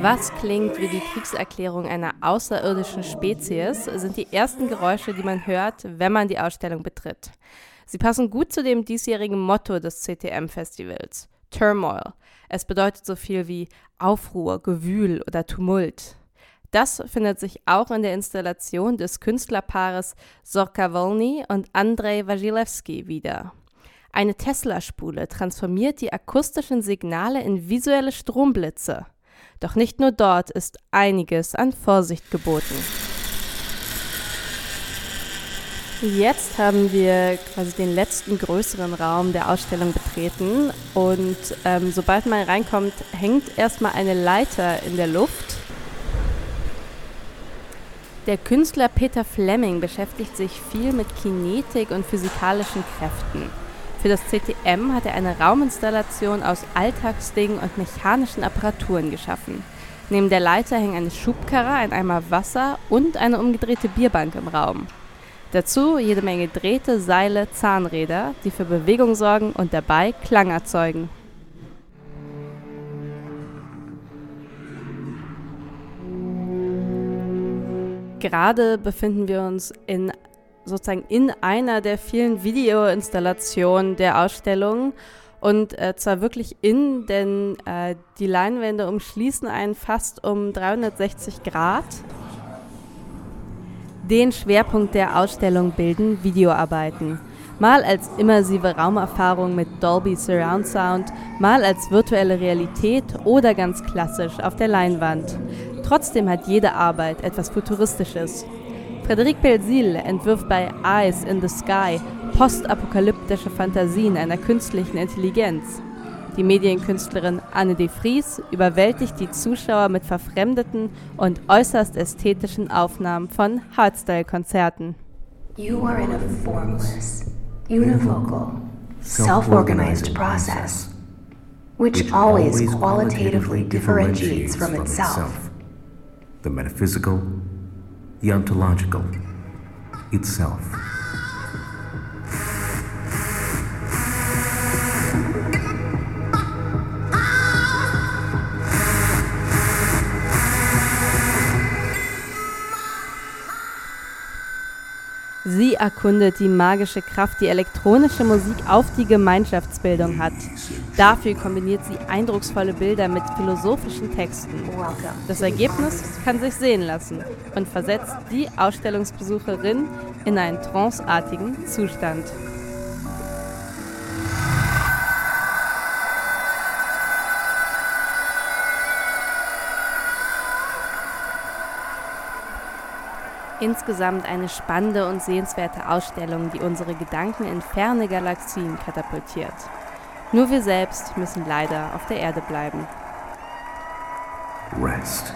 Was klingt wie die Kriegserklärung einer außerirdischen Spezies, sind die ersten Geräusche, die man hört, wenn man die Ausstellung betritt. Sie passen gut zu dem diesjährigen Motto des CTM-Festivals: Turmoil. Es bedeutet so viel wie Aufruhr, Gewühl oder Tumult. Das findet sich auch in der Installation des Künstlerpaares Zorka Volny und Andrei Wajilewski wieder. Eine Tesla-Spule transformiert die akustischen Signale in visuelle Stromblitze. Doch nicht nur dort ist einiges an Vorsicht geboten. Jetzt haben wir quasi den letzten größeren Raum der Ausstellung betreten und ähm, sobald man reinkommt, hängt erstmal eine Leiter in der Luft. Der Künstler Peter Fleming beschäftigt sich viel mit Kinetik und physikalischen Kräften. Für das CTM hat er eine Rauminstallation aus Alltagsdingen und mechanischen Apparaturen geschaffen. Neben der Leiter hängen eine Schubkarre, ein Eimer Wasser und eine umgedrehte Bierbank im Raum. Dazu jede Menge Drähte, Seile, Zahnräder, die für Bewegung sorgen und dabei Klang erzeugen. Gerade befinden wir uns in sozusagen in einer der vielen Videoinstallationen der Ausstellung. Und äh, zwar wirklich in, denn äh, die Leinwände umschließen einen fast um 360 Grad. Den Schwerpunkt der Ausstellung bilden Videoarbeiten. Mal als immersive Raumerfahrung mit Dolby Surround Sound, mal als virtuelle Realität oder ganz klassisch auf der Leinwand. Trotzdem hat jede Arbeit etwas Futuristisches. Frédéric Belzil entwirft bei Eyes in the Sky postapokalyptische Fantasien einer künstlichen Intelligenz. Die Medienkünstlerin Anne de Vries überwältigt die Zuschauer mit verfremdeten und äußerst ästhetischen Aufnahmen von Hardstyle-Konzerten. You are in a formless, univocal, self-organized process, which always qualitatively differentiates from itself. The metaphysical the ontological itself. Sie erkundet die magische Kraft, die elektronische Musik auf die Gemeinschaftsbildung hat. Dafür kombiniert sie eindrucksvolle Bilder mit philosophischen Texten. Das Ergebnis kann sich sehen lassen und versetzt die Ausstellungsbesucherin in einen tranceartigen Zustand. Insgesamt eine spannende und sehenswerte Ausstellung, die unsere Gedanken in ferne Galaxien katapultiert. Nur wir selbst müssen leider auf der Erde bleiben. Rest.